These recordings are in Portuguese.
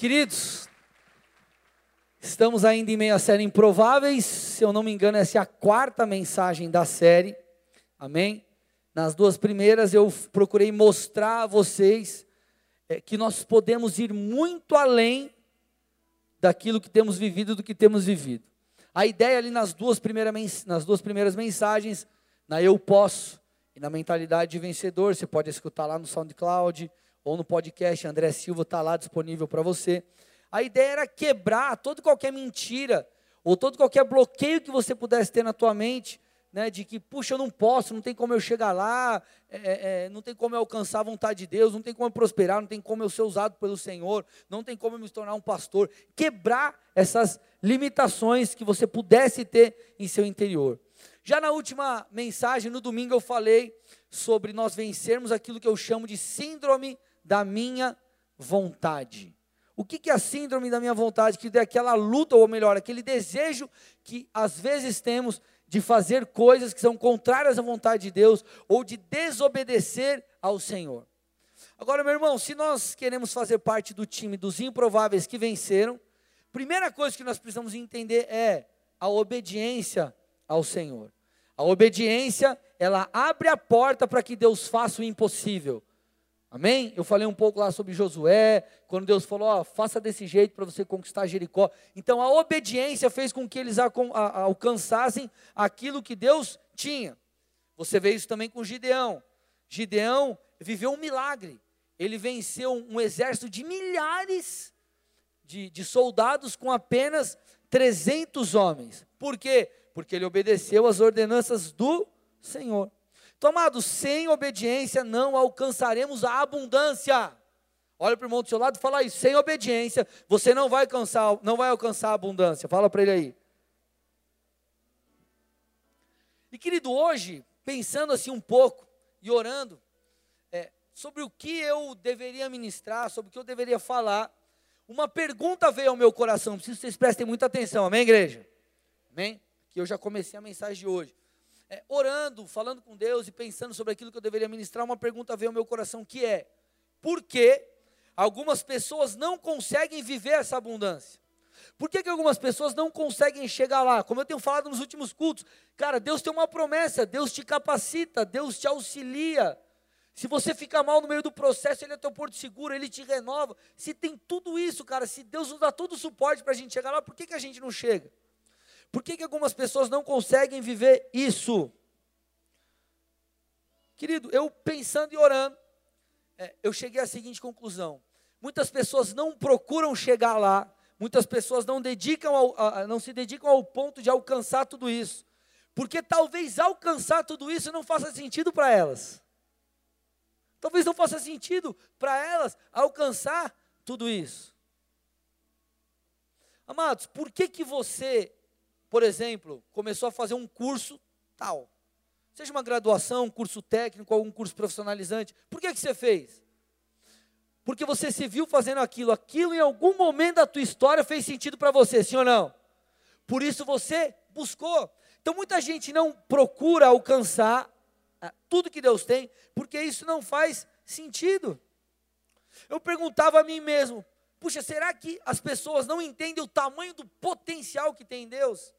Queridos, estamos ainda em meio à série Improváveis. Se eu não me engano, essa é a quarta mensagem da série. Amém? Nas duas primeiras eu procurei mostrar a vocês é, que nós podemos ir muito além daquilo que temos vivido, do que temos vivido. A ideia ali nas duas, nas duas primeiras mensagens, na Eu Posso e na mentalidade de vencedor, você pode escutar lá no SoundCloud ou no podcast, André Silva está lá disponível para você. A ideia era quebrar todo qualquer mentira, ou todo qualquer bloqueio que você pudesse ter na tua mente, né, de que, puxa, eu não posso, não tem como eu chegar lá, é, é, é, não tem como eu alcançar a vontade de Deus, não tem como eu prosperar, não tem como eu ser usado pelo Senhor, não tem como eu me tornar um pastor. Quebrar essas limitações que você pudesse ter em seu interior. Já na última mensagem, no domingo, eu falei sobre nós vencermos aquilo que eu chamo de síndrome da minha vontade. O que é a síndrome da minha vontade? Que é aquela luta, ou melhor, aquele desejo que às vezes temos de fazer coisas que são contrárias à vontade de Deus ou de desobedecer ao Senhor. Agora, meu irmão, se nós queremos fazer parte do time dos improváveis que venceram, primeira coisa que nós precisamos entender é a obediência ao Senhor. A obediência, ela abre a porta para que Deus faça o impossível. Amém? Eu falei um pouco lá sobre Josué, quando Deus falou, ó, faça desse jeito para você conquistar Jericó. Então a obediência fez com que eles alcançassem aquilo que Deus tinha. Você vê isso também com Gideão. Gideão viveu um milagre. Ele venceu um exército de milhares de, de soldados com apenas 300 homens. Por quê? Porque ele obedeceu às ordenanças do Senhor. Tomados, sem obediência não alcançaremos a abundância. Olha para o irmão do seu lado e fala isso. Sem obediência, você não vai alcançar, não vai alcançar a abundância. Fala para ele aí. E querido, hoje, pensando assim um pouco e orando é, sobre o que eu deveria ministrar, sobre o que eu deveria falar, uma pergunta veio ao meu coração. Preciso que vocês prestem muita atenção. Amém, igreja? Amém? Que eu já comecei a mensagem de hoje é, orando, falando com Deus e pensando sobre aquilo que eu deveria ministrar, uma pergunta veio ao meu coração que é: por que algumas pessoas não conseguem viver essa abundância? Por que, que algumas pessoas não conseguem chegar lá? Como eu tenho falado nos últimos cultos, cara, Deus tem uma promessa, Deus te capacita, Deus te auxilia. Se você fica mal no meio do processo, Ele é teu porto seguro, Ele te renova. Se tem tudo isso, cara, se Deus nos dá todo o suporte para a gente chegar lá, por que, que a gente não chega? Por que, que algumas pessoas não conseguem viver isso? Querido, eu pensando e orando, é, eu cheguei à seguinte conclusão: muitas pessoas não procuram chegar lá, muitas pessoas não, dedicam ao, a, não se dedicam ao ponto de alcançar tudo isso, porque talvez alcançar tudo isso não faça sentido para elas. Talvez não faça sentido para elas alcançar tudo isso. Amados, por que que você por exemplo, começou a fazer um curso tal. Seja uma graduação, um curso técnico, algum curso profissionalizante. Por que, que você fez? Porque você se viu fazendo aquilo. Aquilo em algum momento da tua história fez sentido para você, sim ou não? Por isso você buscou. Então muita gente não procura alcançar ah, tudo que Deus tem, porque isso não faz sentido. Eu perguntava a mim mesmo: puxa, será que as pessoas não entendem o tamanho do potencial que tem em Deus?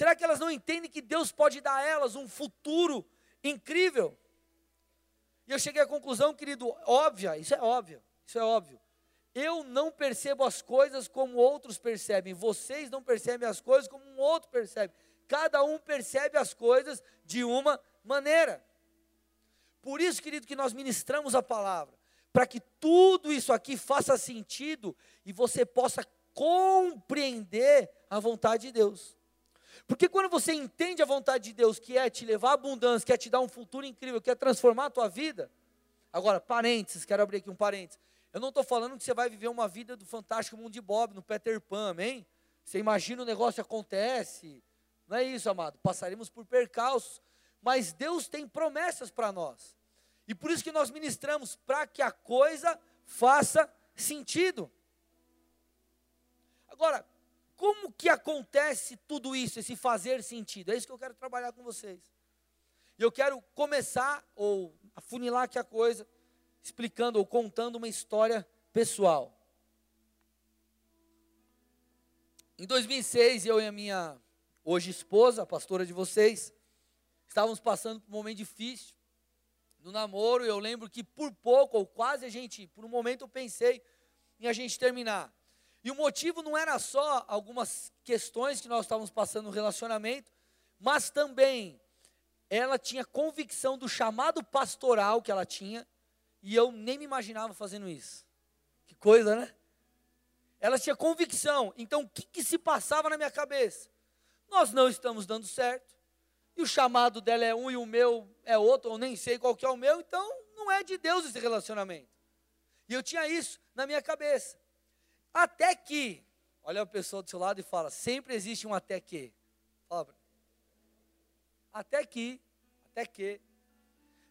Será que elas não entendem que Deus pode dar a elas um futuro incrível? E eu cheguei à conclusão, querido, óbvia, isso é óbvio, isso é óbvio. Eu não percebo as coisas como outros percebem, vocês não percebem as coisas como um outro percebe. Cada um percebe as coisas de uma maneira. Por isso, querido, que nós ministramos a palavra, para que tudo isso aqui faça sentido e você possa compreender a vontade de Deus. Porque quando você entende a vontade de Deus, que é te levar à abundância, que é te dar um futuro incrível, que é transformar a tua vida. Agora, parênteses, quero abrir aqui um parênteses. Eu não estou falando que você vai viver uma vida do fantástico mundo de Bob, no Peter Pan, amém? Você imagina o negócio acontece. Não é isso, amado. Passaremos por percalços. Mas Deus tem promessas para nós. E por isso que nós ministramos para que a coisa faça sentido. Agora, como que acontece tudo isso, esse fazer sentido? É isso que eu quero trabalhar com vocês. E eu quero começar, ou afunilar aqui a coisa, explicando ou contando uma história pessoal. Em 2006, eu e a minha hoje esposa, a pastora de vocês, estávamos passando por um momento difícil no namoro. Eu lembro que por pouco, ou quase a gente, por um momento eu pensei em a gente terminar. E o motivo não era só algumas questões que nós estávamos passando no relacionamento, mas também ela tinha convicção do chamado pastoral que ela tinha, e eu nem me imaginava fazendo isso. Que coisa, né? Ela tinha convicção. Então, o que, que se passava na minha cabeça? Nós não estamos dando certo. E o chamado dela é um e o meu é outro, ou nem sei qual que é o meu, então não é de Deus esse relacionamento. E eu tinha isso na minha cabeça. Até que, olha a pessoa do seu lado e fala, sempre existe um até que. Fala até que, até que,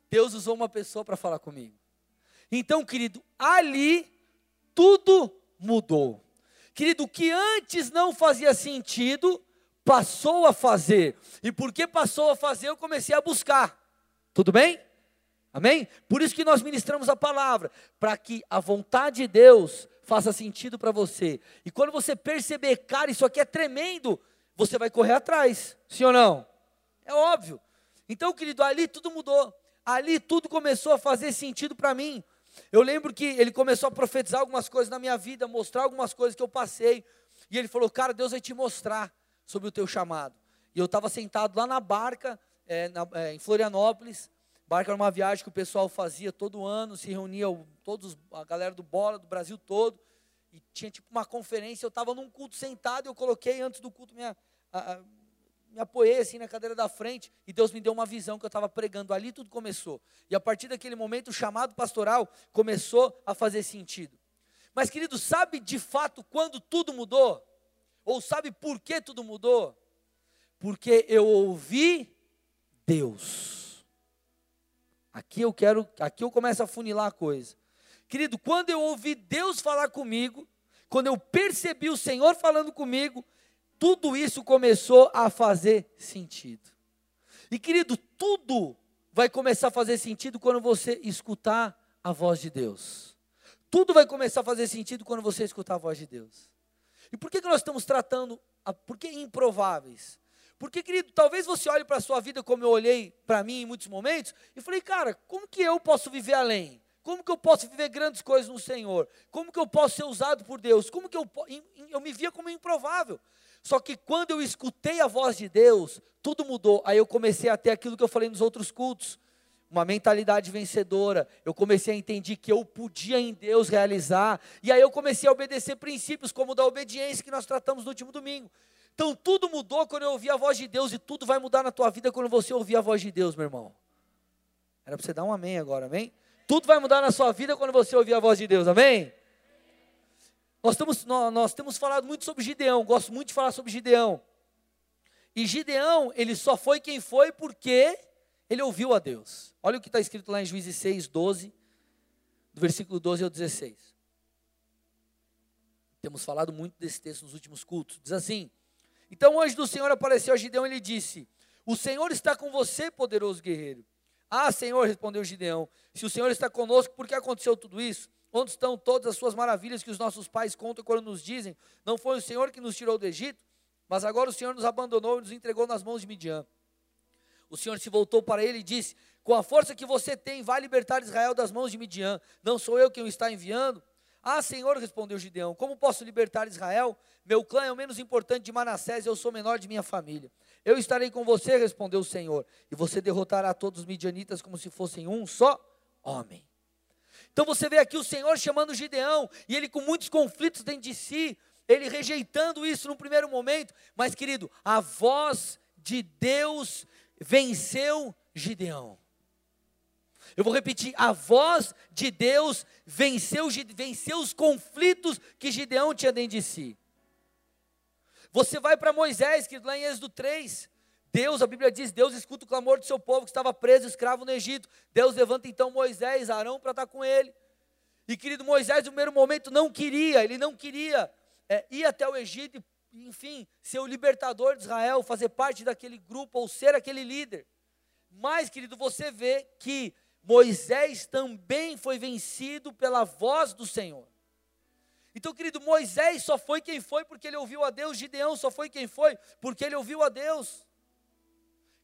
Deus usou uma pessoa para falar comigo. Então, querido, ali tudo mudou. Querido, o que antes não fazia sentido, passou a fazer. E porque passou a fazer, eu comecei a buscar. Tudo bem? Amém? Por isso que nós ministramos a palavra, para que a vontade de Deus faça sentido para você. E quando você perceber, cara, isso aqui é tremendo, você vai correr atrás. Sim ou não? É óbvio. Então, querido, ali tudo mudou. Ali tudo começou a fazer sentido para mim. Eu lembro que ele começou a profetizar algumas coisas na minha vida, mostrar algumas coisas que eu passei. E ele falou: Cara, Deus vai te mostrar sobre o teu chamado. E eu estava sentado lá na barca, é, na, é, em Florianópolis. Barca era uma viagem que o pessoal fazia todo ano, se reunia todos, a galera do bola, do Brasil todo. E tinha tipo uma conferência. Eu estava num culto sentado, eu coloquei antes do culto minha. A, a, me apoiei assim na cadeira da frente e Deus me deu uma visão que eu estava pregando. Ali tudo começou. E a partir daquele momento, o chamado pastoral começou a fazer sentido. Mas, querido, sabe de fato quando tudo mudou? Ou sabe por que tudo mudou? Porque eu ouvi Deus. Aqui eu quero, aqui eu começo a funilar a coisa. Querido, quando eu ouvi Deus falar comigo, quando eu percebi o Senhor falando comigo, tudo isso começou a fazer sentido. E querido, tudo vai começar a fazer sentido quando você escutar a voz de Deus. Tudo vai começar a fazer sentido quando você escutar a voz de Deus. E por que, que nós estamos tratando, a, por que improváveis? Porque, querido, talvez você olhe para a sua vida como eu olhei para mim em muitos momentos e falei, cara, como que eu posso viver além? Como que eu posso viver grandes coisas no Senhor? Como que eu posso ser usado por Deus? Como que eu, eu me via como improvável? Só que quando eu escutei a voz de Deus, tudo mudou. Aí eu comecei a ter aquilo que eu falei nos outros cultos, uma mentalidade vencedora. Eu comecei a entender que eu podia em Deus realizar. E aí eu comecei a obedecer princípios como da obediência que nós tratamos no último domingo. Então tudo mudou quando eu ouvi a voz de Deus e tudo vai mudar na tua vida quando você ouvir a voz de Deus, meu irmão. Era para você dar um amém agora, amém? Tudo vai mudar na sua vida quando você ouvir a voz de Deus, amém? Nós, estamos, nós, nós temos falado muito sobre Gideão, gosto muito de falar sobre Gideão. E Gideão, ele só foi quem foi porque ele ouviu a Deus. Olha o que está escrito lá em Juízes 6, 12, do versículo 12 ao 16. Temos falado muito desse texto nos últimos cultos. Diz assim: Então o anjo do Senhor apareceu a Gideão e lhe disse: O Senhor está com você, poderoso guerreiro. Ah, Senhor, respondeu Gideão: Se o Senhor está conosco, por que aconteceu tudo isso? Onde estão todas as suas maravilhas que os nossos pais contam quando nos dizem: Não foi o Senhor que nos tirou do Egito, mas agora o Senhor nos abandonou e nos entregou nas mãos de Midian. O Senhor se voltou para ele e disse: Com a força que você tem, vai libertar Israel das mãos de Midian. Não sou eu quem o está enviando? Ah, Senhor, respondeu Gideão: Como posso libertar Israel? Meu clã é o menos importante de Manassés eu sou menor de minha família. Eu estarei com você, respondeu o Senhor, e você derrotará todos os midianitas como se fossem um só homem. Então você vê aqui o Senhor chamando Gideão, e ele com muitos conflitos dentro de si, ele rejeitando isso no primeiro momento, mas querido, a voz de Deus venceu Gideão. Eu vou repetir: a voz de Deus venceu, venceu os conflitos que Gideão tinha dentro de si. Você vai para Moisés, que lá em Êxodo 3, Deus, a Bíblia diz, Deus escuta o clamor do seu povo que estava preso, escravo no Egito. Deus levanta então Moisés, Arão para estar com ele. E querido Moisés, no primeiro momento, não queria, ele não queria é, ir até o Egito e, enfim, ser o libertador de Israel, fazer parte daquele grupo ou ser aquele líder. Mas, querido, você vê que Moisés também foi vencido pela voz do Senhor. Então, querido, Moisés só foi quem foi porque ele ouviu a Deus, Gideão só foi quem foi porque ele ouviu a Deus.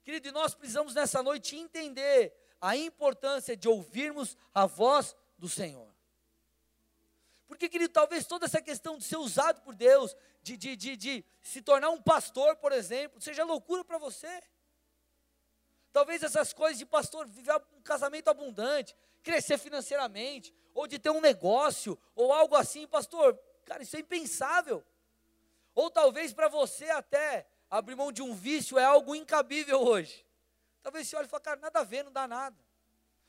Querido, e nós precisamos nessa noite entender a importância de ouvirmos a voz do Senhor. Porque, querido, talvez toda essa questão de ser usado por Deus, de, de, de, de se tornar um pastor, por exemplo, seja loucura para você. Talvez essas coisas de pastor, viver um casamento abundante, crescer financeiramente, ou de ter um negócio, ou algo assim, pastor, cara, isso é impensável. Ou talvez para você até abrir mão de um vício é algo incabível hoje. Talvez você olhe e fale, cara, nada a ver, não dá nada.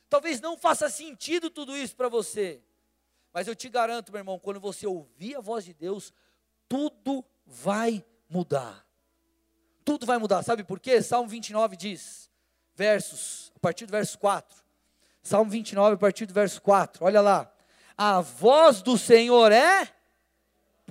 Talvez não faça sentido tudo isso para você. Mas eu te garanto, meu irmão, quando você ouvir a voz de Deus, tudo vai mudar. Tudo vai mudar. Sabe por quê? Salmo 29 diz, versos, a partir do verso 4. Salmo 29, a partir do verso 4. Olha lá. A voz do Senhor é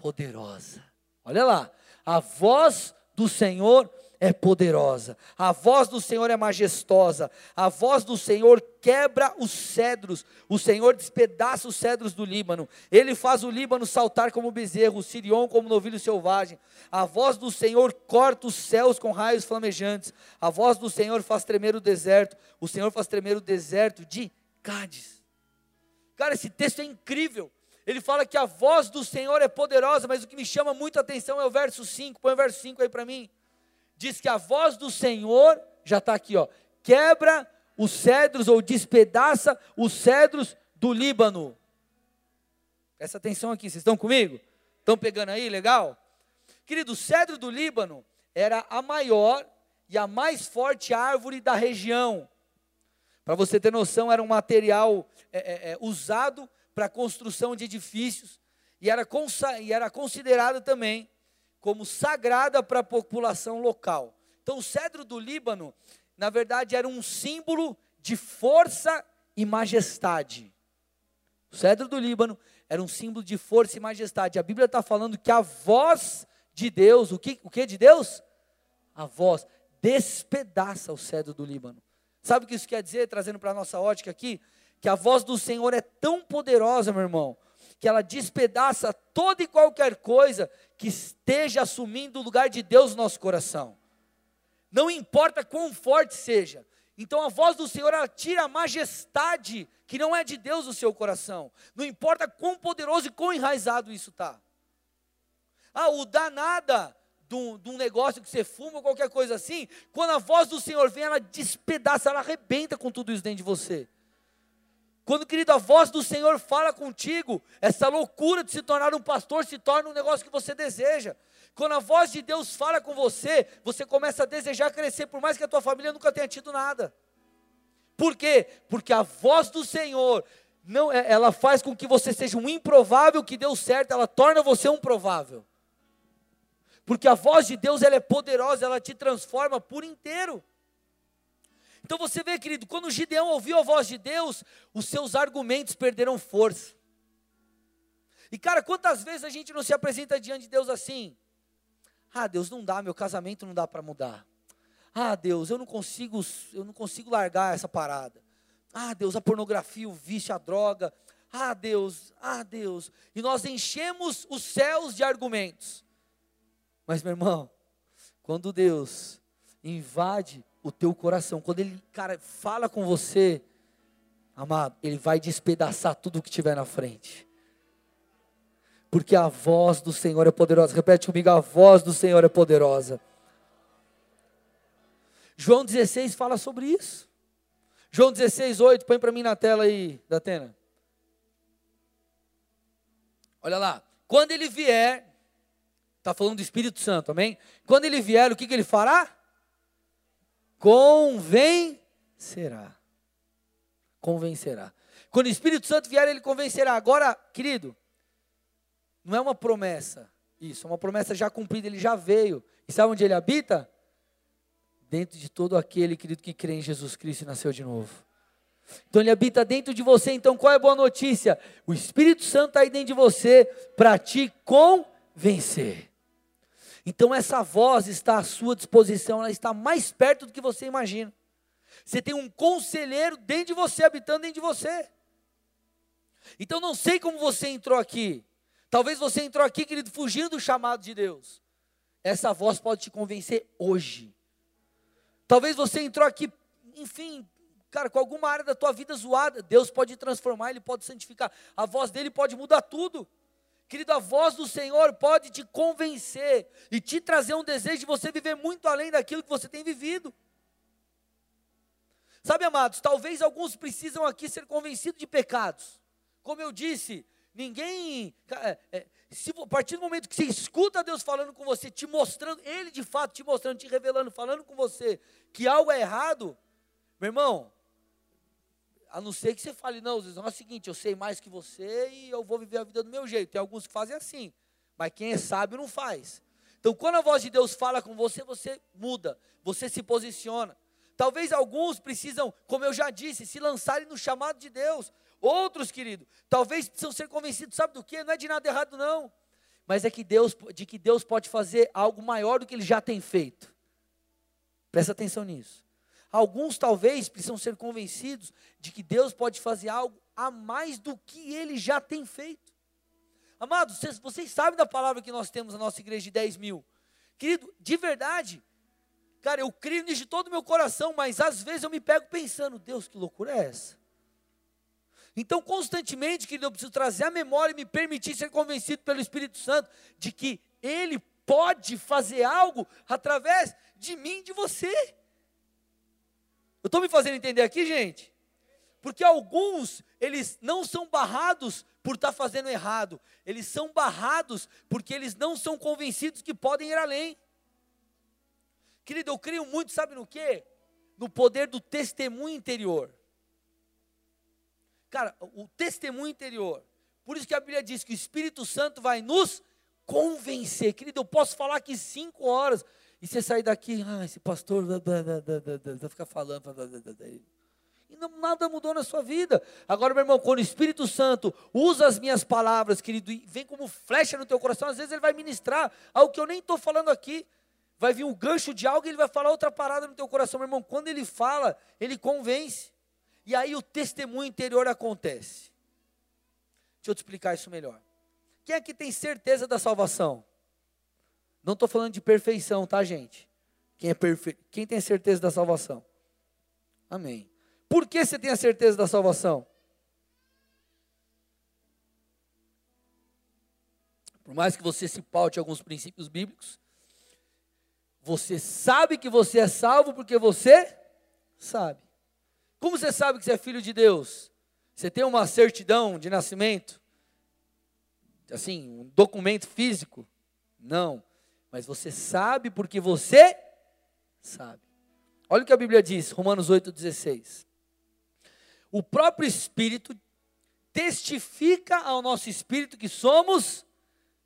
poderosa. Olha lá. A voz do Senhor é poderosa. A voz do Senhor é majestosa. A voz do Senhor quebra os cedros. O Senhor despedaça os cedros do Líbano. Ele faz o Líbano saltar como bezerro, o Sirion como novilho selvagem. A voz do Senhor corta os céus com raios flamejantes. A voz do Senhor faz tremer o deserto. O Senhor faz tremer o deserto de Cádiz. Cara, esse texto é incrível. Ele fala que a voz do Senhor é poderosa, mas o que me chama muito a atenção é o verso 5. Põe o verso 5 aí para mim diz que a voz do Senhor, já está aqui, ó, quebra os cedros ou despedaça os cedros do Líbano. Presta atenção aqui, vocês estão comigo? Estão pegando aí, legal? Querido, o cedro do Líbano era a maior e a mais forte árvore da região. Para você ter noção, era um material é, é, é usado para a construção de edifícios e era, e era considerado também como sagrada para a população local. Então, o cedro do Líbano, na verdade, era um símbolo de força e majestade. O cedro do Líbano era um símbolo de força e majestade. A Bíblia está falando que a voz de Deus, o que, o que de Deus? A voz despedaça o cedro do Líbano. Sabe o que isso quer dizer, trazendo para a nossa ótica aqui? Que a voz do Senhor é tão poderosa, meu irmão, que ela despedaça toda e qualquer coisa que esteja assumindo o lugar de Deus no nosso coração. Não importa quão forte seja. Então a voz do Senhor ela tira a majestade que não é de Deus no seu coração. Não importa quão poderoso e quão enraizado isso está. Ah, o danada de um negócio que você fuma ou qualquer coisa assim, quando a voz do Senhor vem, ela despedaça, ela arrebenta com tudo isso dentro de você. Quando, querido, a voz do Senhor fala contigo, essa loucura de se tornar um pastor se torna um negócio que você deseja. Quando a voz de Deus fala com você, você começa a desejar crescer, por mais que a tua família nunca tenha tido nada. Por quê? Porque a voz do Senhor não, é, ela faz com que você seja um improvável que deu certo, ela torna você um provável. Porque a voz de Deus ela é poderosa, ela te transforma por inteiro. Então você vê, querido, quando Gideão ouviu a voz de Deus, os seus argumentos perderam força. E cara, quantas vezes a gente não se apresenta diante de Deus assim? Ah, Deus, não dá, meu casamento não dá para mudar. Ah, Deus, eu não consigo, eu não consigo largar essa parada. Ah, Deus, a pornografia, o vício, a droga. Ah, Deus, ah, Deus. E nós enchemos os céus de argumentos. Mas, meu irmão, quando Deus invade o teu coração. Quando ele, cara, fala com você, amado, ele vai despedaçar tudo que tiver na frente. Porque a voz do Senhor é poderosa. Repete comigo, a voz do Senhor é poderosa. João 16 fala sobre isso. João 16, 8, põe para mim na tela aí, da Atena. Olha lá. Quando ele vier, está falando do Espírito Santo, amém? Quando ele vier, o que, que ele fará? Convencerá. Convencerá. Quando o Espírito Santo vier, ele convencerá. Agora, querido, não é uma promessa. Isso, é uma promessa já cumprida, ele já veio. E sabe onde ele habita? Dentro de todo aquele, querido, que crê em Jesus Cristo e nasceu de novo. Então ele habita dentro de você. Então qual é a boa notícia? O Espírito Santo está aí dentro de você para te convencer. Então essa voz está à sua disposição, ela está mais perto do que você imagina. Você tem um conselheiro dentro de você, habitando dentro de você. Então não sei como você entrou aqui. Talvez você entrou aqui, querido, fugindo do chamado de Deus. Essa voz pode te convencer hoje. Talvez você entrou aqui, enfim, cara, com alguma área da tua vida zoada. Deus pode transformar, Ele pode santificar. A voz dele pode mudar tudo. Querido, a voz do Senhor pode te convencer e te trazer um desejo de você viver muito além daquilo que você tem vivido. Sabe, amados, talvez alguns precisam aqui ser convencidos de pecados. Como eu disse, ninguém. É, é, se, a partir do momento que você escuta Deus falando com você, te mostrando, Ele de fato te mostrando, te revelando, falando com você que algo é errado, meu irmão, a não ser que você fale, não, é o seguinte, eu sei mais que você e eu vou viver a vida do meu jeito. Tem alguns que fazem assim, mas quem é sábio não faz. Então, quando a voz de Deus fala com você, você muda, você se posiciona. Talvez alguns precisam, como eu já disse, se lançarem no chamado de Deus. Outros, querido, talvez precisam ser convencidos, sabe do que? Não é de nada errado, não. Mas é que Deus, de que Deus pode fazer algo maior do que Ele já tem feito. Presta atenção nisso. Alguns talvez precisam ser convencidos de que Deus pode fazer algo a mais do que ele já tem feito. Amados, vocês, vocês sabem da palavra que nós temos na nossa igreja de 10 mil. Querido, de verdade, cara, eu creio nisso de todo o meu coração, mas às vezes eu me pego pensando, Deus, que loucura é essa? Então, constantemente, querido, eu preciso trazer a memória e me permitir ser convencido pelo Espírito Santo de que Ele pode fazer algo através de mim, de você. Eu estou me fazendo entender aqui, gente? Porque alguns, eles não são barrados por estar tá fazendo errado, eles são barrados porque eles não são convencidos que podem ir além. Querido, eu creio muito, sabe no quê? No poder do testemunho interior. Cara, o testemunho interior. Por isso que a Bíblia diz que o Espírito Santo vai nos convencer. Querido, eu posso falar aqui cinco horas. E você sair daqui, ah, esse pastor vai ficar falando. E não, nada mudou na sua vida. Agora, meu irmão, quando o Espírito Santo usa as minhas palavras, querido, e vem como flecha no teu coração, às vezes ele vai ministrar algo que eu nem estou falando aqui. Vai vir um gancho de algo e ele vai falar outra parada no teu coração, meu irmão. Quando ele fala, ele convence. E aí o testemunho interior acontece. Deixa eu te explicar isso melhor. Quem aqui tem certeza da salvação? Não estou falando de perfeição, tá, gente? Quem é perfeito? Quem tem certeza da salvação? Amém. Por que você tem a certeza da salvação? Por mais que você se paute alguns princípios bíblicos, você sabe que você é salvo porque você sabe. Como você sabe que você é filho de Deus? Você tem uma certidão de nascimento? Assim, um documento físico? Não mas você sabe porque você sabe. Olha o que a Bíblia diz, Romanos 8,16. O próprio Espírito testifica ao nosso espírito que somos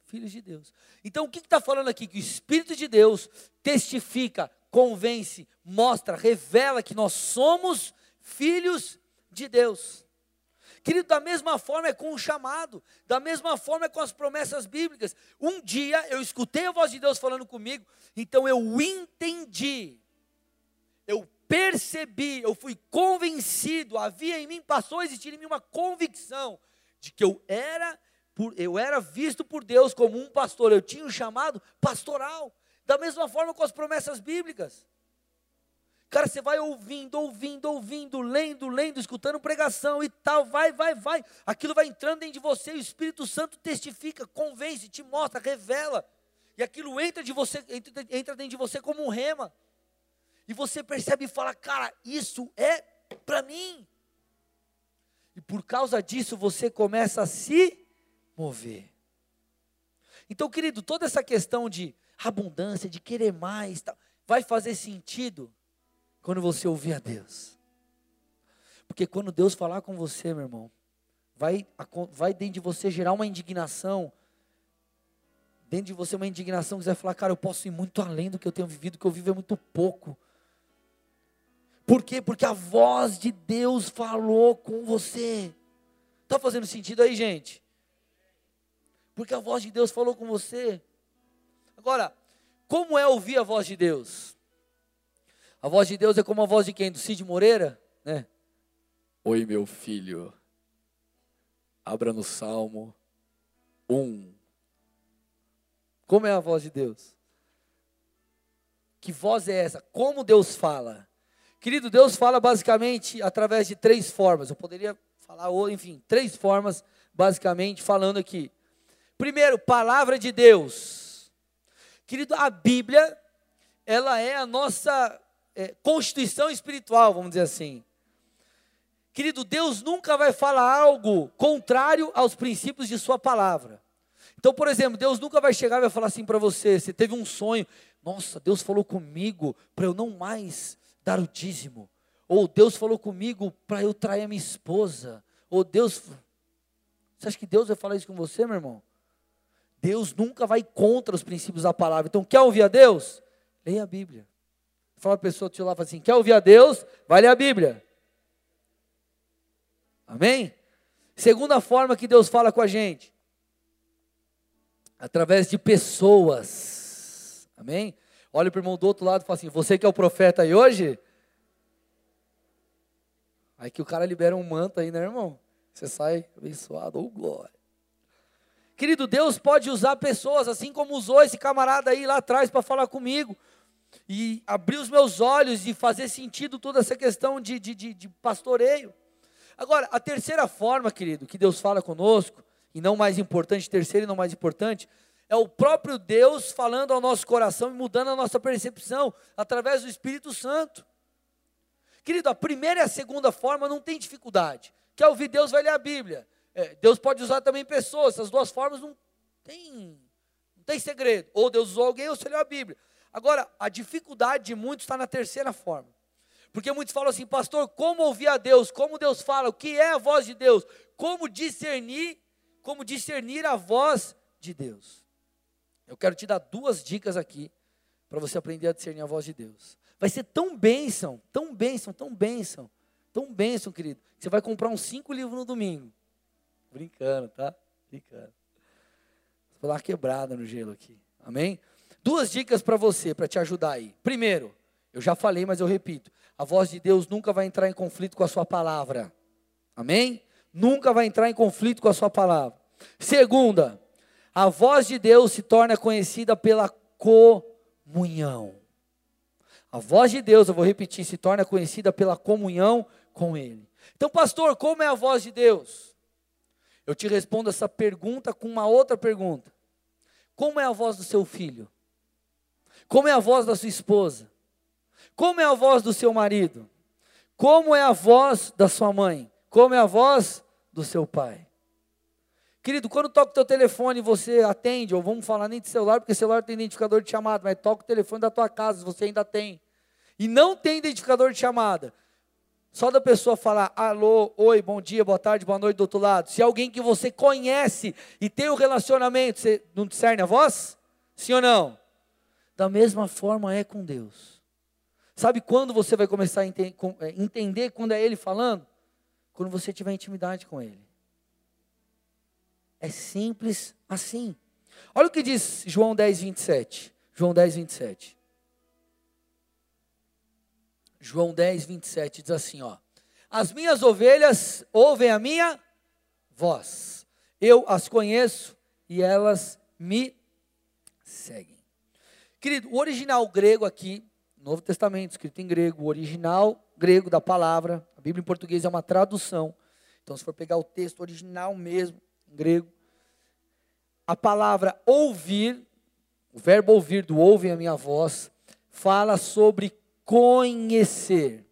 filhos de Deus. Então o que está falando aqui? Que o Espírito de Deus testifica, convence, mostra, revela que nós somos filhos de Deus. Querido, da mesma forma é com o chamado, da mesma forma é com as promessas bíblicas. Um dia eu escutei a voz de Deus falando comigo, então eu entendi, eu percebi, eu fui convencido, havia em mim, passou a existir em mim uma convicção de que eu era, eu era visto por Deus como um pastor, eu tinha um chamado pastoral, da mesma forma com as promessas bíblicas. Cara, você vai ouvindo, ouvindo, ouvindo, lendo, lendo, escutando pregação e tal, vai, vai, vai. Aquilo vai entrando dentro de você, o Espírito Santo testifica, convence, te mostra, revela. E aquilo entra, de você, entra, entra dentro de você como um rema. E você percebe e fala, cara, isso é para mim. E por causa disso você começa a se mover. Então, querido, toda essa questão de abundância, de querer mais, vai fazer sentido quando você ouvir a Deus. Porque quando Deus falar com você, meu irmão, vai, vai dentro de você gerar uma indignação. Dentro de você uma indignação que você vai falar, cara, eu posso ir muito além do que eu tenho vivido, que eu vivo é muito pouco. Por quê? Porque a voz de Deus falou com você. Está fazendo sentido aí, gente? Porque a voz de Deus falou com você. Agora, como é ouvir a voz de Deus? A voz de Deus é como a voz de quem? Do Cid Moreira? Né? Oi, meu filho. Abra no Salmo 1, Como é a voz de Deus? Que voz é essa? Como Deus fala? Querido, Deus fala basicamente através de três formas. Eu poderia falar, enfim, três formas, basicamente, falando aqui. Primeiro, palavra de Deus. Querido, a Bíblia, ela é a nossa é, constituição espiritual, vamos dizer assim. Querido, Deus nunca vai falar algo contrário aos princípios de Sua palavra. Então, por exemplo, Deus nunca vai chegar e vai falar assim para você: você teve um sonho, nossa, Deus falou comigo para eu não mais dar o dízimo. Ou Deus falou comigo para eu trair a minha esposa. Ou Deus. Você acha que Deus vai falar isso com você, meu irmão? Deus nunca vai contra os princípios da palavra. Então, quer ouvir a Deus? Leia a Bíblia. Fala a pessoa do seu lado fala assim: quer ouvir a Deus? Vai ler a Bíblia. Amém? Segunda forma que Deus fala com a gente através de pessoas. Amém? Olha para o irmão do outro lado e fala assim: Você que é o profeta aí hoje? Aí que o cara libera um manto aí, né, irmão? Você sai abençoado, ou oh, glória. Querido, Deus pode usar pessoas, assim como usou esse camarada aí lá atrás para falar comigo. E abrir os meus olhos e fazer sentido toda essa questão de, de, de, de pastoreio. Agora, a terceira forma, querido, que Deus fala conosco, e não mais importante, terceiro e não mais importante, é o próprio Deus falando ao nosso coração e mudando a nossa percepção através do Espírito Santo. Querido, a primeira e a segunda forma não tem dificuldade. Quer ouvir Deus, vai ler a Bíblia. É, Deus pode usar também pessoas, essas duas formas não tem, não tem segredo. Ou Deus usou alguém ou você leu a Bíblia. Agora, a dificuldade de muitos está na terceira forma. Porque muitos falam assim, pastor, como ouvir a Deus? Como Deus fala? O que é a voz de Deus? Como discernir como discernir a voz de Deus. Eu quero te dar duas dicas aqui para você aprender a discernir a voz de Deus. Vai ser tão bênção, tão bênção, tão bênção, tão bênção, querido. Você vai comprar uns cinco livros no domingo. Brincando, tá? Brincando. Vou dar uma quebrada no gelo aqui. Amém? Duas dicas para você, para te ajudar aí. Primeiro, eu já falei, mas eu repito: a voz de Deus nunca vai entrar em conflito com a sua palavra. Amém? Nunca vai entrar em conflito com a sua palavra. Segunda, a voz de Deus se torna conhecida pela comunhão. A voz de Deus, eu vou repetir, se torna conhecida pela comunhão com Ele. Então, pastor, como é a voz de Deus? Eu te respondo essa pergunta com uma outra pergunta: Como é a voz do seu filho? Como é a voz da sua esposa? Como é a voz do seu marido? Como é a voz da sua mãe? Como é a voz do seu pai? Querido, quando toca o teu telefone você atende, ou vamos falar nem de celular, porque celular tem identificador de chamada, mas toca o telefone da tua casa, você ainda tem. E não tem identificador de chamada. Só da pessoa falar alô, oi, bom dia, boa tarde, boa noite do outro lado. Se é alguém que você conhece e tem um relacionamento, você não discerne a voz? Sim ou não? Da mesma forma é com Deus. Sabe quando você vai começar a é, entender quando é Ele falando? Quando você tiver intimidade com Ele. É simples assim. Olha o que diz João 10, 27. João 10, 27. João 10, 27 diz assim: ó, As minhas ovelhas ouvem a minha voz, eu as conheço e elas me seguem. Querido, o original grego aqui, Novo Testamento, escrito em grego, o original grego da palavra, a Bíblia em português é uma tradução. Então, se for pegar o texto original mesmo, em grego. A palavra ouvir, o verbo ouvir do ouve a minha voz, fala sobre conhecer.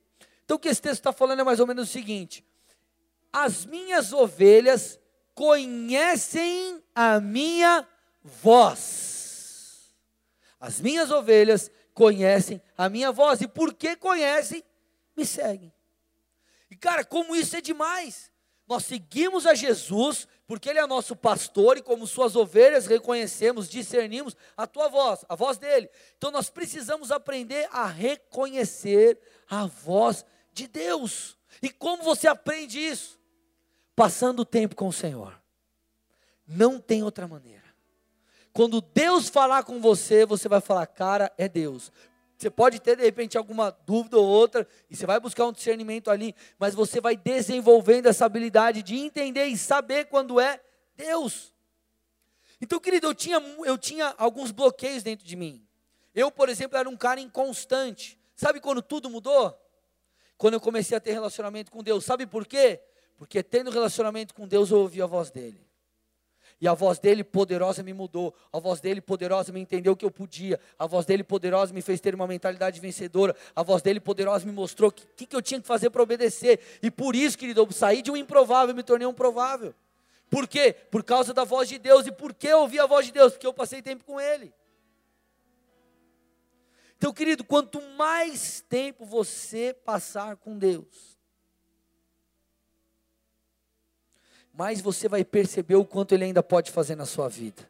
Então o que esse texto está falando é mais ou menos o seguinte: as minhas ovelhas conhecem a minha voz. As minhas ovelhas conhecem a minha voz. E porque conhecem, me seguem. E cara, como isso é demais. Nós seguimos a Jesus porque Ele é nosso pastor e, como Suas ovelhas, reconhecemos, discernimos a tua voz, a voz dele. Então nós precisamos aprender a reconhecer a voz de Deus. E como você aprende isso? Passando o tempo com o Senhor. Não tem outra maneira. Quando Deus falar com você, você vai falar, cara, é Deus. Você pode ter de repente alguma dúvida ou outra, e você vai buscar um discernimento ali, mas você vai desenvolvendo essa habilidade de entender e saber quando é Deus. Então, querido, eu tinha, eu tinha alguns bloqueios dentro de mim. Eu, por exemplo, era um cara inconstante. Sabe quando tudo mudou? Quando eu comecei a ter relacionamento com Deus. Sabe por quê? Porque tendo relacionamento com Deus, eu ouvi a voz dele. E a voz dele poderosa me mudou. A voz dele poderosa me entendeu que eu podia. A voz dele poderosa me fez ter uma mentalidade vencedora. A voz dele poderosa me mostrou o que, que, eu tinha que fazer para obedecer. E por isso, querido, eu saí de um improvável e me tornei um provável. Por quê? Por causa da voz de Deus. E por que eu ouvi a voz de Deus? Porque eu passei tempo com Ele. Então, querido, quanto mais tempo você passar com Deus, mais você vai perceber o quanto Ele ainda pode fazer na sua vida.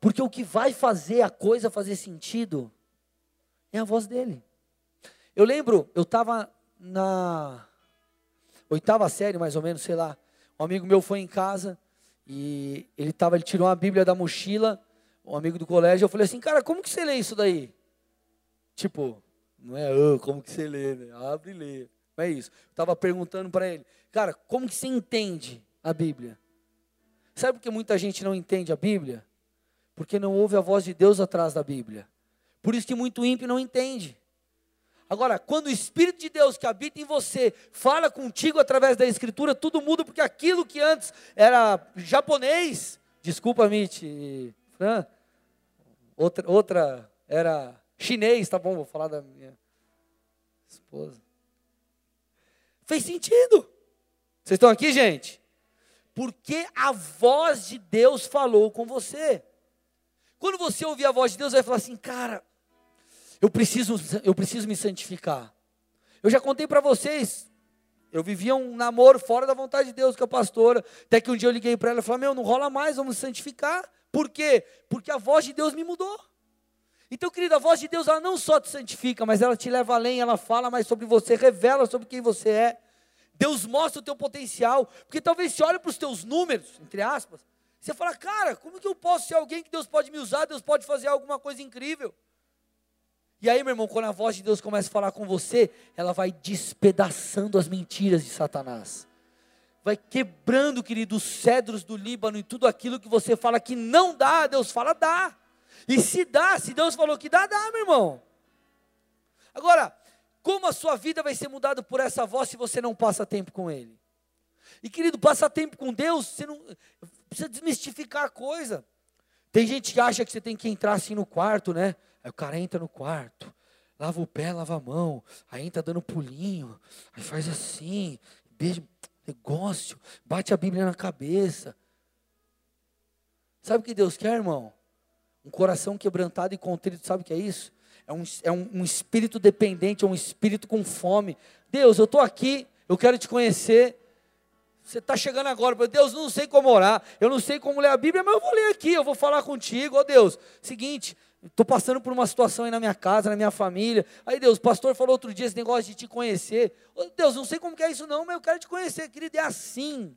Porque o que vai fazer a coisa fazer sentido é a voz dele. Eu lembro, eu estava na oitava série, mais ou menos, sei lá. Um amigo meu foi em casa e ele tava, ele tirou uma Bíblia da mochila, um amigo do colégio, eu falei assim, cara, como que você lê isso daí? Tipo, não é, oh, como que você lê, né? Abre e lê. É isso. Eu estava perguntando para ele, cara, como que você entende a Bíblia? Sabe por que muita gente não entende a Bíblia? Porque não ouve a voz de Deus atrás da Bíblia. Por isso que muito ímpio não entende. Agora, quando o Espírito de Deus que habita em você fala contigo através da Escritura, tudo muda, porque aquilo que antes era japonês, desculpa, Mitch, Fran, outra, outra era chinês, tá bom, vou falar da minha esposa. Fez sentido. Vocês estão aqui, gente? Porque a voz de Deus falou com você. Quando você ouvir a voz de Deus, vai falar assim, cara, eu preciso, eu preciso me santificar. Eu já contei para vocês, eu vivia um namoro fora da vontade de Deus com a pastora, até que um dia eu liguei para ela e falei, meu, não rola mais, vamos santificar. Por quê? Porque a voz de Deus me mudou. Então, querida, a voz de Deus, ela não só te santifica, mas ela te leva além, ela fala mais sobre você, revela sobre quem você é. Deus mostra o teu potencial, porque talvez você olhe para os teus números, entre aspas, você fala, cara, como que eu posso ser alguém que Deus pode me usar, Deus pode fazer alguma coisa incrível? E aí, meu irmão, quando a voz de Deus começa a falar com você, ela vai despedaçando as mentiras de Satanás. Vai quebrando, querido, os cedros do Líbano e tudo aquilo que você fala que não dá, Deus fala dá. E se dá, se Deus falou que dá, dá, meu irmão. Agora, como a sua vida vai ser mudada por essa voz se você não passa tempo com Ele? E querido, passar tempo com Deus, você não precisa desmistificar a coisa. Tem gente que acha que você tem que entrar assim no quarto, né? Aí o cara entra no quarto, lava o pé, lava a mão, aí entra dando pulinho, aí faz assim, beijo, negócio, bate a Bíblia na cabeça. Sabe o que Deus quer, irmão? Um coração quebrantado e contrito, sabe o que é isso? É um, é um, um espírito dependente, é um espírito com fome. Deus, eu estou aqui, eu quero te conhecer. Você está chegando agora, Deus, não sei como orar, eu não sei como ler a Bíblia, mas eu vou ler aqui, eu vou falar contigo, ó oh, Deus. Seguinte, Estou passando por uma situação aí na minha casa, na minha família. Aí Deus, o pastor falou outro dia esse negócio de te conhecer. Oh, Deus, não sei como é isso não, mas eu quero te conhecer, querido. É assim.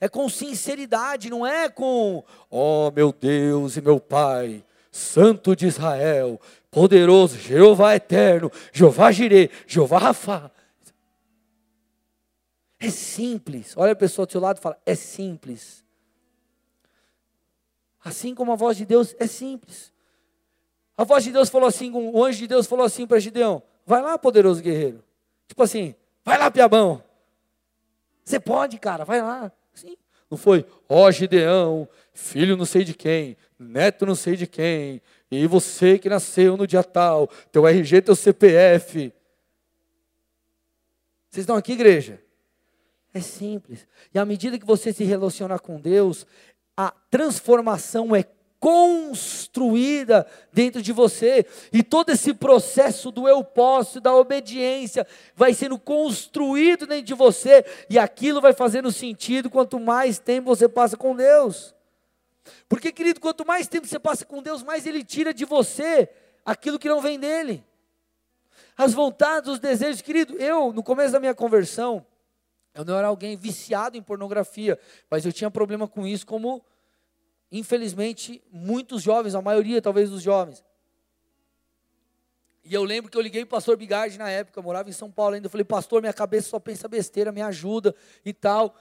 É com sinceridade, não é com, ó oh, meu Deus e meu Pai, Santo de Israel, poderoso, Jeová eterno, Jeová Jireh, Jeová Rafa. É simples. Olha a pessoa do seu lado e fala: é simples. Assim como a voz de Deus é simples. A voz de Deus falou assim, o anjo de Deus falou assim para Gideão: vai lá, poderoso guerreiro. Tipo assim, vai lá, piabão. Você pode, cara, vai lá. Sim. Não foi, ó oh, Gideão, filho não sei de quem, neto não sei de quem, e você que nasceu no dia tal, teu RG, teu CPF. Vocês estão aqui, igreja? É simples. E à medida que você se relacionar com Deus, a transformação é construída dentro de você, e todo esse processo do eu posso, da obediência, vai sendo construído dentro de você, e aquilo vai fazendo sentido quanto mais tempo você passa com Deus. Porque, querido, quanto mais tempo você passa com Deus, mais Ele tira de você aquilo que não vem dele. As vontades, os desejos, querido, eu, no começo da minha conversão, eu não era alguém viciado em pornografia, mas eu tinha problema com isso como infelizmente, muitos jovens, a maioria talvez dos jovens. E eu lembro que eu liguei para o pastor Bigardi na época, eu morava em São Paulo ainda. Eu falei, pastor, minha cabeça só pensa besteira, me ajuda e tal.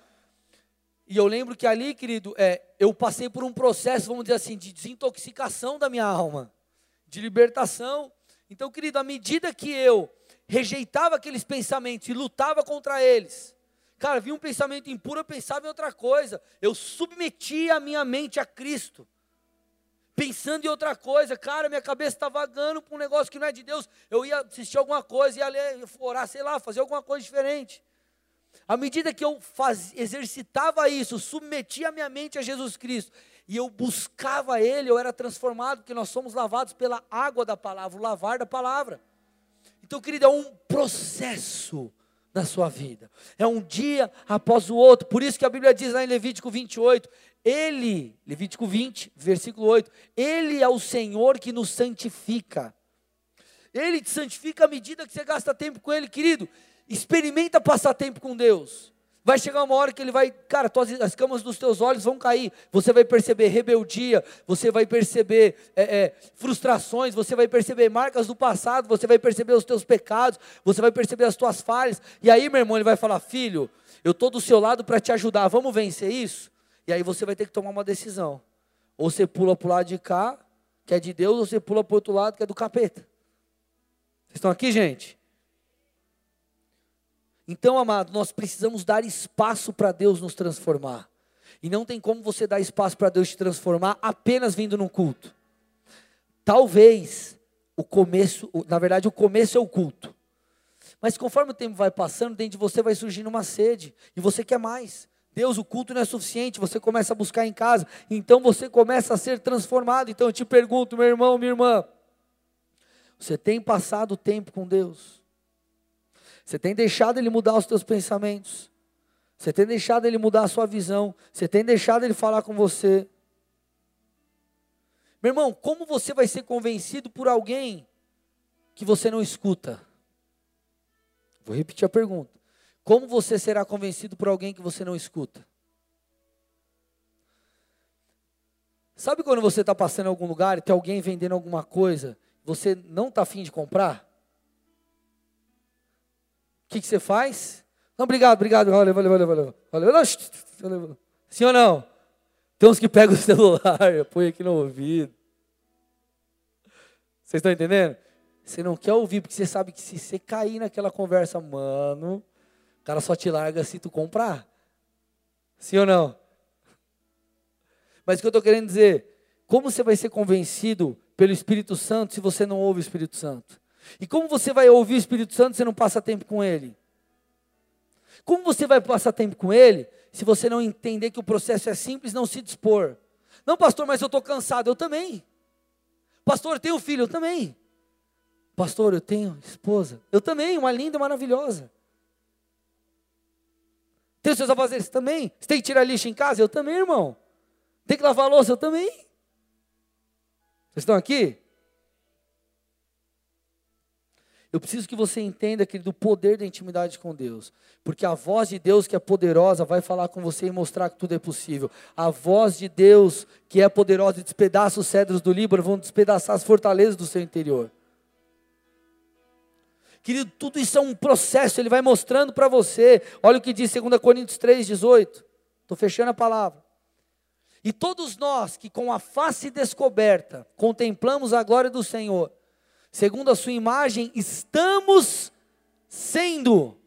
E eu lembro que ali, querido, é, eu passei por um processo, vamos dizer assim, de desintoxicação da minha alma, de libertação. Então, querido, à medida que eu rejeitava aqueles pensamentos e lutava contra eles, cara, vinha um pensamento impuro, eu pensava em outra coisa. Eu submetia a minha mente a Cristo pensando em outra coisa, cara, minha cabeça está vagando para um negócio que não é de Deus. Eu ia assistir alguma coisa, ia ler, orar, sei lá, fazer alguma coisa diferente. À medida que eu faz, exercitava isso, submetia a minha mente a Jesus Cristo, e eu buscava Ele, eu era transformado, porque nós somos lavados pela água da palavra, o lavar da palavra. Então, querido, é um processo na sua vida, é um dia após o outro, por isso que a Bíblia diz lá em Levítico 28, ele, Levítico 20, versículo 8, Ele é o Senhor que nos santifica. Ele te santifica à medida que você gasta tempo com Ele, querido. Experimenta passar tempo com Deus. Vai chegar uma hora que ele vai, cara, as camas dos teus olhos vão cair. Você vai perceber rebeldia, você vai perceber é, é, frustrações, você vai perceber marcas do passado, você vai perceber os teus pecados, você vai perceber as tuas falhas. E aí, meu irmão, ele vai falar: Filho, eu estou do seu lado para te ajudar, vamos vencer isso? E aí você vai ter que tomar uma decisão. Ou você pula para o lado de cá, que é de Deus, ou você pula para o outro lado, que é do capeta. Vocês estão aqui, gente? Então, amado, nós precisamos dar espaço para Deus nos transformar. E não tem como você dar espaço para Deus te transformar apenas vindo no culto. Talvez o começo, na verdade, o começo é o culto. Mas conforme o tempo vai passando, dentro de você vai surgindo uma sede, e você quer mais. Deus, o culto não é suficiente, você começa a buscar em casa, então você começa a ser transformado. Então eu te pergunto, meu irmão, minha irmã, você tem passado tempo com Deus? Você tem deixado Ele mudar os teus pensamentos? Você tem deixado Ele mudar a sua visão? Você tem deixado Ele falar com você? Meu irmão, como você vai ser convencido por alguém que você não escuta? Vou repetir a pergunta. Como você será convencido por alguém que você não escuta? Sabe quando você está passando em algum lugar e tem alguém vendendo alguma coisa, você não está afim de comprar? O que, que, você faz? Não, obrigado, obrigado, valeu, valeu, valeu, valeu. valeu. Sim ou não? Tem uns que pegam o celular, põe aqui no ouvido. Vocês estão entendendo? Você não quer ouvir, porque você sabe que se você cair naquela conversa, mano, o cara só te larga se tu comprar. Sim ou não? Mas o que eu estou querendo dizer? Como você vai ser convencido pelo Espírito Santo se você não ouve o Espírito Santo? E como você vai ouvir o Espírito Santo se não passa tempo com ele? Como você vai passar tempo com ele se você não entender que o processo é simples, não se dispor? Não, pastor, mas eu estou cansado. Eu também. Pastor, eu tenho filho. Eu também. Pastor, eu tenho esposa. Eu também, uma linda, maravilhosa. Os seus afazeres também? Você tem que tirar lixo em casa? Eu também, irmão. Tem que lavar louça? Eu também. Vocês estão aqui? Eu preciso que você entenda, querido, o poder da intimidade com Deus. Porque a voz de Deus que é poderosa vai falar com você e mostrar que tudo é possível. A voz de Deus que é poderosa e despedaça os cedros do Líbano, vão despedaçar as fortalezas do seu interior. Querido, tudo isso é um processo, ele vai mostrando para você. Olha o que diz 2 Coríntios 3, 18. Estou fechando a palavra. E todos nós que com a face descoberta contemplamos a glória do Senhor, segundo a sua imagem, estamos sendo.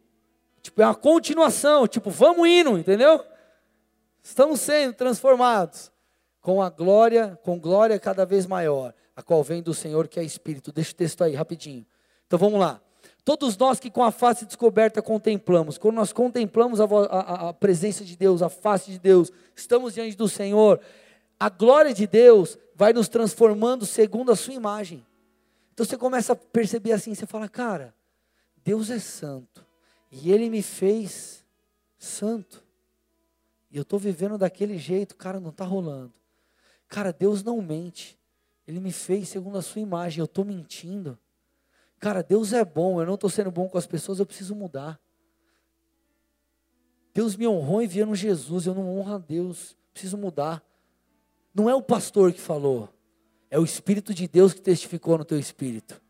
Tipo, é uma continuação, tipo, vamos indo, entendeu? Estamos sendo transformados com a glória, com glória cada vez maior, a qual vem do Senhor que é Espírito. Deixa o texto aí rapidinho. Então vamos lá. Todos nós que com a face descoberta contemplamos, quando nós contemplamos a, a, a, presença de Deus, a face de Deus, estamos diante do Senhor, a glória de Deus vai nos transformando segundo a sua imagem. Então você começa a perceber assim, você fala, cara, Deus é santo, e Ele me fez santo, e eu estou vivendo daquele jeito, cara, não está rolando. Cara, Deus não mente, Ele me fez segundo a sua imagem, eu estou mentindo. Cara, Deus é bom, eu não estou sendo bom com as pessoas, eu preciso mudar. Deus me honrou enviando Jesus, eu não honro a Deus, preciso mudar. Não é o pastor que falou, é o Espírito de Deus que testificou no teu espírito.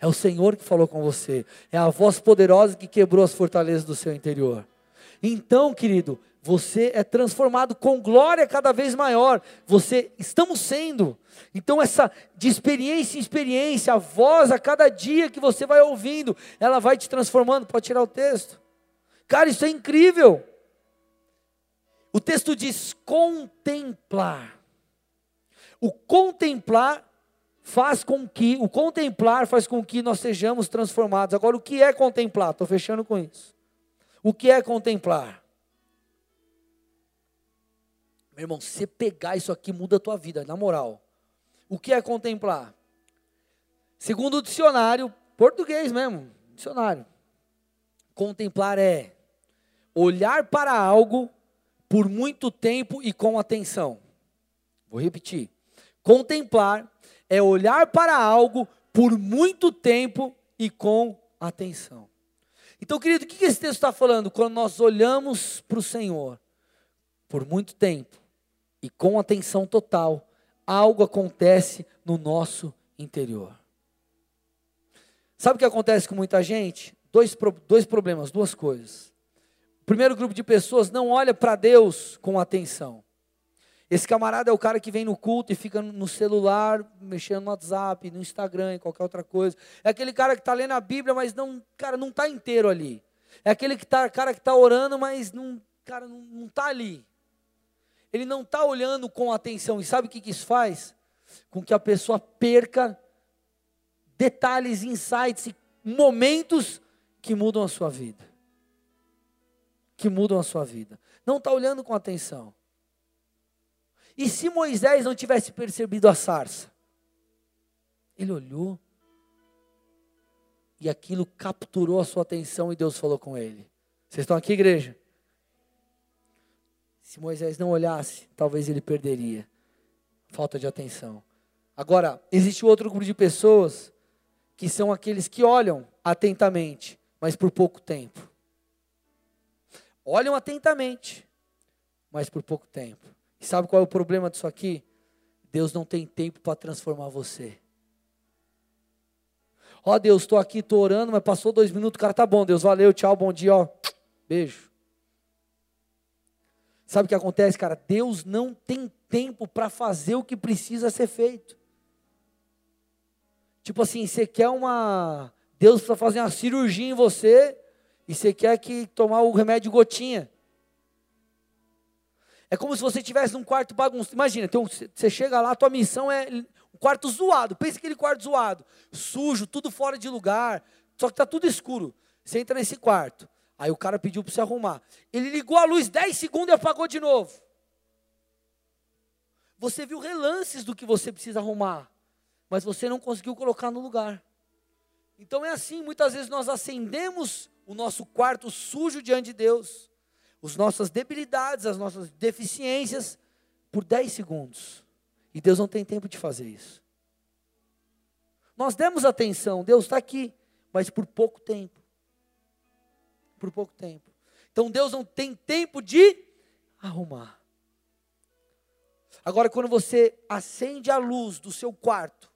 É o Senhor que falou com você, é a voz poderosa que quebrou as fortalezas do seu interior. Então, querido, você é transformado com glória cada vez maior. Você estamos sendo. Então essa de experiência em experiência, a voz a cada dia que você vai ouvindo, ela vai te transformando. Pode tirar o texto. Cara, isso é incrível. O texto diz contemplar. O contemplar faz com que, o contemplar faz com que nós sejamos transformados. Agora, o que é contemplar? Estou fechando com isso. O que é contemplar? Meu irmão, você pegar isso aqui, muda a tua vida, na moral. O que é contemplar? Segundo o dicionário, português mesmo, dicionário. Contemplar é olhar para algo por muito tempo e com atenção. Vou repetir. Contemplar é olhar para algo por muito tempo e com atenção. Então, querido, o que esse texto está falando? Quando nós olhamos para o Senhor por muito tempo, e com atenção total, algo acontece no nosso interior. Sabe o que acontece com muita gente? Dois, dois problemas, duas coisas. O primeiro grupo de pessoas não olha para Deus com atenção. Esse camarada é o cara que vem no culto e fica no celular, mexendo no WhatsApp, no Instagram, qualquer outra coisa. É aquele cara que está lendo a Bíblia, mas não, cara, não está inteiro ali. É aquele que tá, cara que está orando, mas não, cara, não está ali ele não está olhando com atenção. E sabe o que, que isso faz? Com que a pessoa perca detalhes, insights e momentos que mudam a sua vida. Que mudam a sua vida. Não está olhando com atenção. E se Moisés não tivesse percebido a sarça? Ele olhou e aquilo capturou a sua atenção e Deus falou com ele. Vocês estão aqui, igreja? Se Moisés não olhasse, talvez ele perderia. Falta de atenção. Agora, existe outro grupo de pessoas que são aqueles que olham atentamente, mas por pouco tempo. Olham atentamente, mas por pouco tempo. E sabe qual é o problema disso aqui? Deus não tem tempo para transformar você. Ó oh, Deus, estou aqui, estou orando, mas passou dois minutos, cara, tá bom, Deus, valeu, tchau, bom dia, ó, beijo. Sabe o que acontece, cara? Deus não tem tempo para fazer o que precisa ser feito. Tipo assim, você quer uma. Deus precisa fazer uma cirurgia em você e você quer que tomar o remédio gotinha. É como se você estivesse num quarto bagunçado. Imagina, você chega lá, tua missão é um quarto zoado. Pensa aquele quarto zoado, sujo, tudo fora de lugar, só que está tudo escuro. Você entra nesse quarto. Aí o cara pediu para você arrumar. Ele ligou a luz 10 segundos e apagou de novo. Você viu relances do que você precisa arrumar, mas você não conseguiu colocar no lugar. Então é assim, muitas vezes nós acendemos o nosso quarto sujo diante de Deus, as nossas debilidades, as nossas deficiências, por 10 segundos. E Deus não tem tempo de fazer isso. Nós demos atenção, Deus está aqui, mas por pouco tempo por pouco tempo. Então Deus não tem tempo de arrumar. Agora, quando você acende a luz do seu quarto,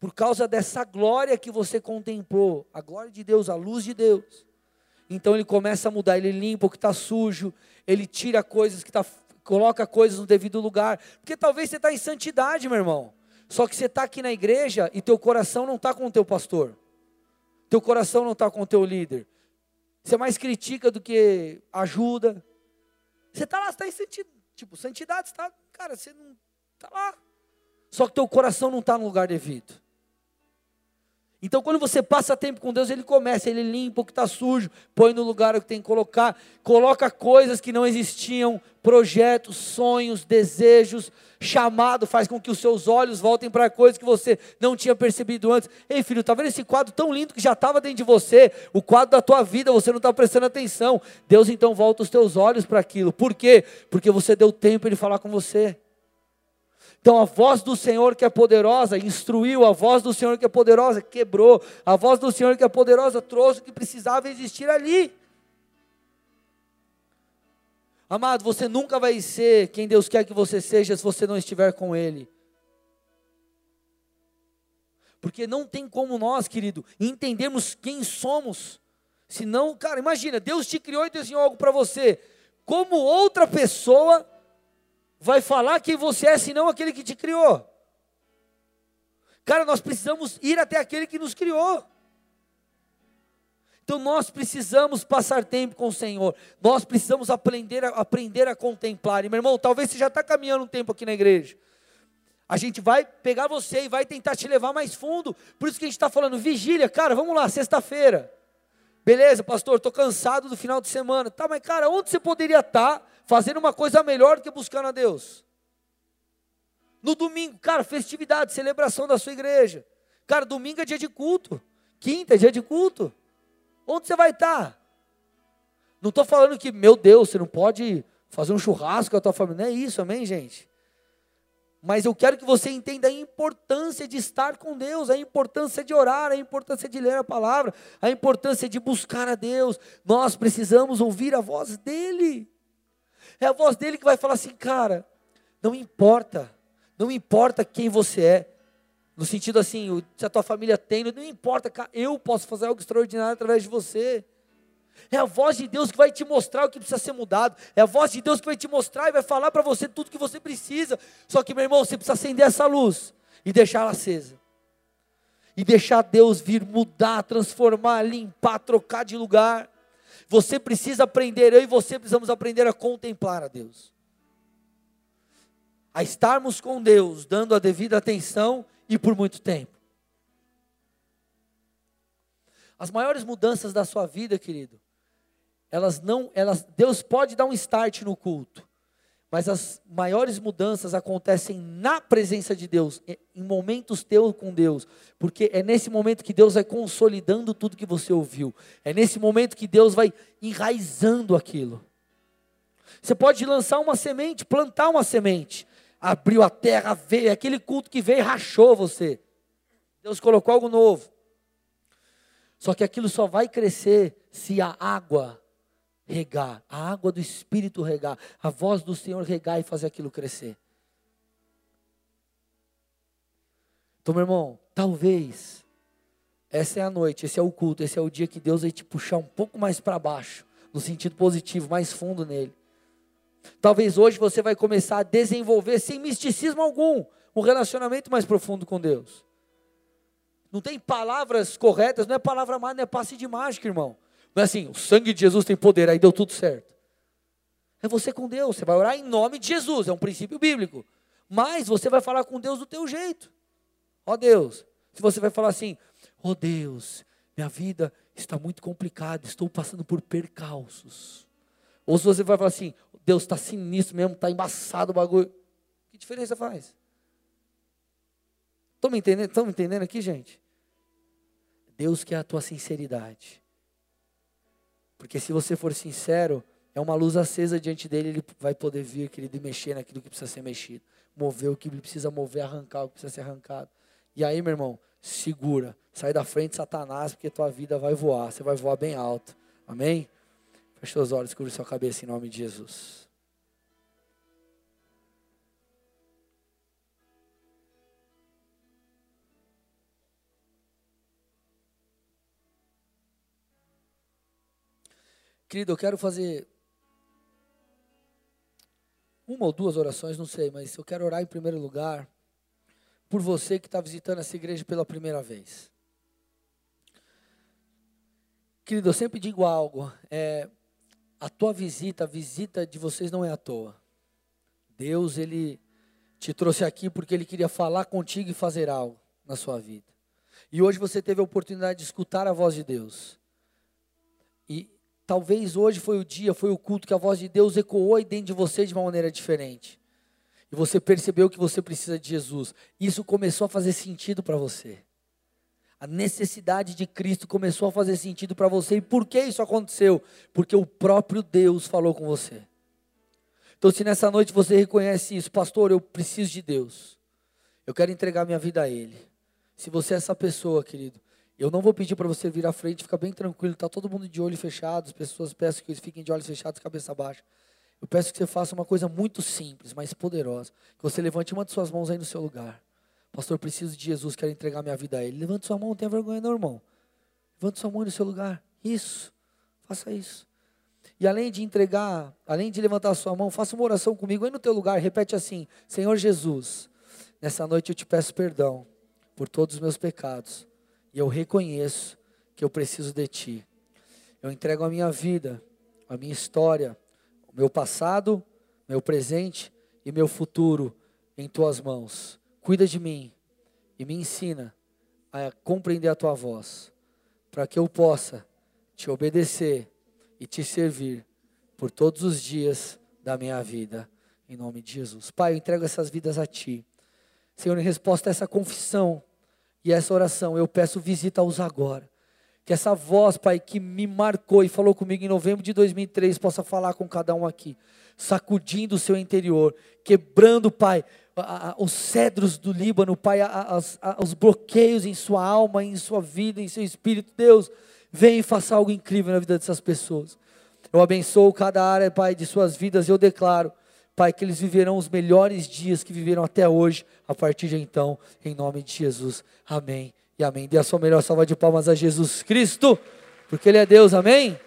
por causa dessa glória que você contemplou, a glória de Deus, a luz de Deus, então ele começa a mudar, ele limpa o que está sujo, ele tira coisas que está, coloca coisas no devido lugar, porque talvez você está em santidade, meu irmão, só que você está aqui na igreja e teu coração não está com o teu pastor, teu coração não está com o teu líder, você mais critica do que ajuda. Você está lá, está em santidade. Tipo, santidade, está, cara, você não está lá. Só que teu coração não está no lugar devido. Então, quando você passa tempo com Deus, Ele começa, Ele limpa o que está sujo, põe no lugar o que tem que colocar, coloca coisas que não existiam, projetos, sonhos, desejos, chamado, faz com que os seus olhos voltem para coisas que você não tinha percebido antes. Ei, filho, está vendo esse quadro tão lindo que já estava dentro de você, o quadro da tua vida, você não está prestando atenção. Deus então volta os teus olhos para aquilo. Por quê? Porque você deu tempo de falar com você. Então a voz do Senhor que é poderosa instruiu, a voz do Senhor que é poderosa quebrou, a voz do Senhor que é poderosa trouxe o que precisava existir ali. Amado, você nunca vai ser quem Deus quer que você seja se você não estiver com Ele. Porque não tem como nós, querido, entendermos quem somos. Senão, cara, imagina, Deus te criou e desenhou algo para você. como outra pessoa vai falar quem você é, senão aquele que te criou? Cara, nós precisamos ir até aquele que nos criou. Então nós precisamos passar tempo com o Senhor. Nós precisamos aprender a, aprender a contemplar. E meu irmão, talvez você já está caminhando um tempo aqui na igreja. A gente vai pegar você e vai tentar te levar mais fundo. Por isso que a gente está falando, vigília, cara, vamos lá, sexta-feira. Beleza, pastor, estou cansado do final de semana. Tá, mas cara, onde você poderia estar tá fazendo uma coisa melhor do que buscando a Deus? No domingo, cara, festividade, celebração da sua igreja. Cara, domingo é dia de culto. Quinta é dia de culto. Onde você vai estar? Não estou falando que, meu Deus, você não pode fazer um churrasco com a tua família. Não é isso, amém, gente? Mas eu quero que você entenda a importância de estar com Deus, a importância de orar, a importância de ler a palavra, a importância de buscar a Deus. Nós precisamos ouvir a voz dEle. É a voz dEle que vai falar assim, cara, não importa, não importa quem você é, no sentido assim, se a tua família tem, não importa, eu posso fazer algo extraordinário através de você. É a voz de Deus que vai te mostrar o que precisa ser mudado. É a voz de Deus que vai te mostrar e vai falar para você tudo que você precisa. Só que, meu irmão, você precisa acender essa luz e deixá-la acesa. E deixar Deus vir mudar, transformar, limpar, trocar de lugar. Você precisa aprender, eu e você precisamos aprender a contemplar a Deus. A estarmos com Deus, dando a devida atenção e por muito tempo. As maiores mudanças da sua vida, querido, elas não, elas, Deus pode dar um start no culto, mas as maiores mudanças acontecem na presença de Deus, em momentos teus com Deus, porque é nesse momento que Deus vai consolidando tudo que você ouviu, é nesse momento que Deus vai enraizando aquilo. Você pode lançar uma semente, plantar uma semente, abriu a terra, veio, aquele culto que veio rachou você. Deus colocou algo novo. Só que aquilo só vai crescer se a água regar, a água do Espírito regar, a voz do Senhor regar e fazer aquilo crescer. Então, meu irmão, talvez essa é a noite, esse é o culto, esse é o dia que Deus vai te puxar um pouco mais para baixo, no sentido positivo, mais fundo nele. Talvez hoje você vai começar a desenvolver, sem misticismo algum, um relacionamento mais profundo com Deus. Não tem palavras corretas, não é palavra mágica, não é passe de mágica, irmão. Não é assim, o sangue de Jesus tem poder, aí deu tudo certo. É você com Deus, você vai orar em nome de Jesus, é um princípio bíblico. Mas você vai falar com Deus do teu jeito. Ó Deus, se você vai falar assim, ó oh, Deus, minha vida está muito complicada, estou passando por percalços. Ou se você vai falar assim, Deus está sinistro mesmo, está embaçado o bagulho. Que diferença faz? Estão me entendendo? Estão me entendendo aqui, gente? Deus quer a tua sinceridade. Porque se você for sincero, é uma luz acesa diante dele, ele vai poder vir, querido, e mexer naquilo que precisa ser mexido. Mover o que precisa mover, arrancar o que precisa ser arrancado. E aí, meu irmão, segura. Sai da frente, Satanás, porque tua vida vai voar. Você vai voar bem alto. Amém? Feche os olhos, cubra sua cabeça em nome de Jesus. Querido, eu quero fazer uma ou duas orações, não sei, mas eu quero orar em primeiro lugar por você que está visitando essa igreja pela primeira vez. Querido, eu sempre digo algo, é, a tua visita, a visita de vocês não é à toa. Deus, Ele te trouxe aqui porque Ele queria falar contigo e fazer algo na sua vida. E hoje você teve a oportunidade de escutar a voz de Deus. Talvez hoje foi o dia, foi o culto que a voz de Deus ecoou dentro de você de uma maneira diferente. E você percebeu que você precisa de Jesus. Isso começou a fazer sentido para você. A necessidade de Cristo começou a fazer sentido para você. E por que isso aconteceu? Porque o próprio Deus falou com você. Então, se nessa noite você reconhece isso, pastor, eu preciso de Deus. Eu quero entregar minha vida a Ele. Se você é essa pessoa, querido, eu não vou pedir para você vir à frente, fica bem tranquilo, está todo mundo de olho fechado, as pessoas peço que eles fiquem de olhos fechados, cabeça baixa. Eu peço que você faça uma coisa muito simples, mas poderosa. Que você levante uma de suas mãos aí no seu lugar. Pastor, preciso de Jesus, quero entregar minha vida a Ele. Levante sua mão, não tenha vergonha não, irmão. Levante sua mão no seu lugar. Isso, faça isso. E além de entregar, além de levantar a sua mão, faça uma oração comigo aí no teu lugar, repete assim: Senhor Jesus, nessa noite eu te peço perdão por todos os meus pecados. E eu reconheço que eu preciso de ti. Eu entrego a minha vida, a minha história, o meu passado, meu presente e meu futuro em tuas mãos. Cuida de mim e me ensina a compreender a tua voz, para que eu possa te obedecer e te servir por todos os dias da minha vida, em nome de Jesus. Pai, eu entrego essas vidas a ti. Senhor, em resposta a essa confissão e essa oração, eu peço visita-os agora. Que essa voz, Pai, que me marcou e falou comigo em novembro de 2003, possa falar com cada um aqui, sacudindo o seu interior, quebrando, Pai, a, a, os cedros do Líbano, Pai, a, os bloqueios em sua alma, em sua vida, em seu espírito. Deus, vem e faça algo incrível na vida dessas pessoas. Eu abençoo cada área, Pai, de suas vidas. Eu declaro, Pai, que eles viverão os melhores dias que viveram até hoje, a partir de então, em nome de Jesus. Amém e amém. Dê a sua melhor salva de palmas a Jesus Cristo, porque Ele é Deus, amém?